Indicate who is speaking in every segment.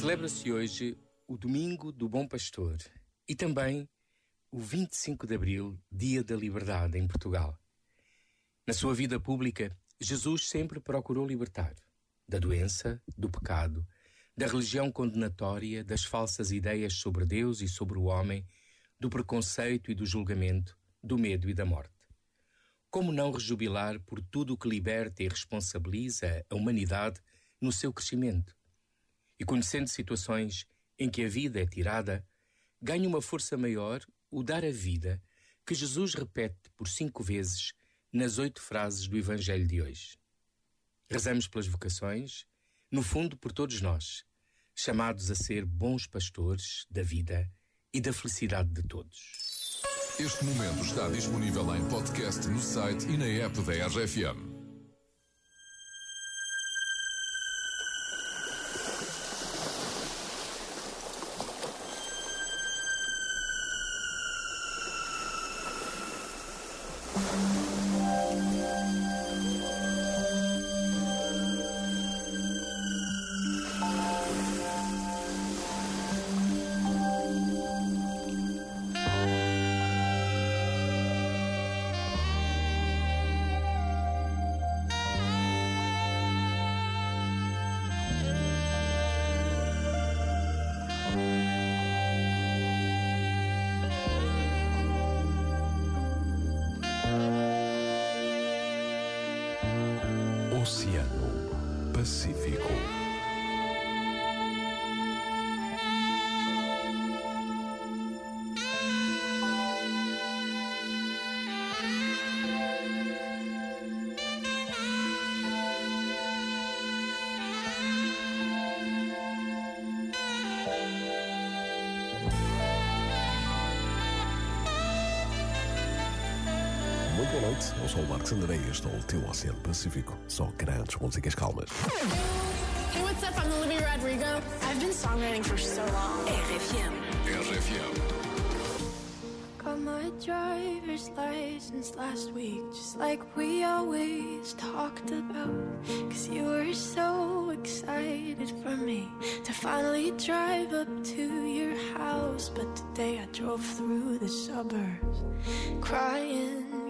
Speaker 1: Celebra-se hoje o Domingo do Bom Pastor e também o 25 de Abril, Dia da Liberdade em Portugal. Na sua vida pública, Jesus sempre procurou libertar da doença, do pecado, da religião condenatória, das falsas ideias sobre Deus e sobre o homem, do preconceito e do julgamento, do medo e da morte. Como não rejubilar por tudo o que liberta e responsabiliza a humanidade no seu crescimento? E conhecendo situações em que a vida é tirada, ganha uma força maior o dar a vida que Jesus repete por cinco vezes nas oito frases do Evangelho de hoje. Rezamos pelas vocações, no fundo por todos nós, chamados a ser bons pastores da vida e da felicidade de todos.
Speaker 2: Este momento está disponível em podcast no site e na app da RFM.
Speaker 3: Oceano Pacífico. Boa noite, eu sou o Marcos André e este é o teu Oceano Pacífico. Só grandes músicas calmas.
Speaker 4: Hey, what's up? I'm Olivia Rodrigo. I've been songwriting for so long.
Speaker 5: RFM.
Speaker 2: RFM.
Speaker 6: Got my driver's license last week, just like we always talked about. Cause you were so excited for me to finally drive up to your house. But today I drove through the suburbs crying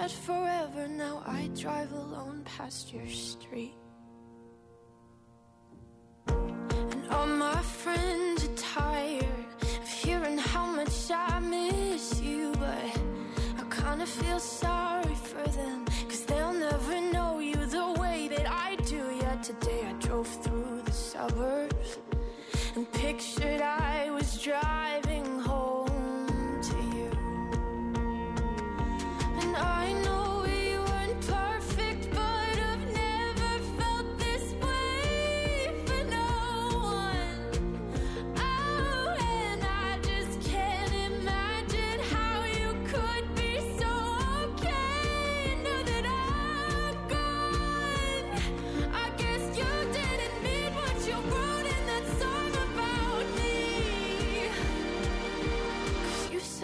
Speaker 6: said forever, now I drive alone past your street. And all my friends are tired of hearing how much I miss you, but I kinda feel sorry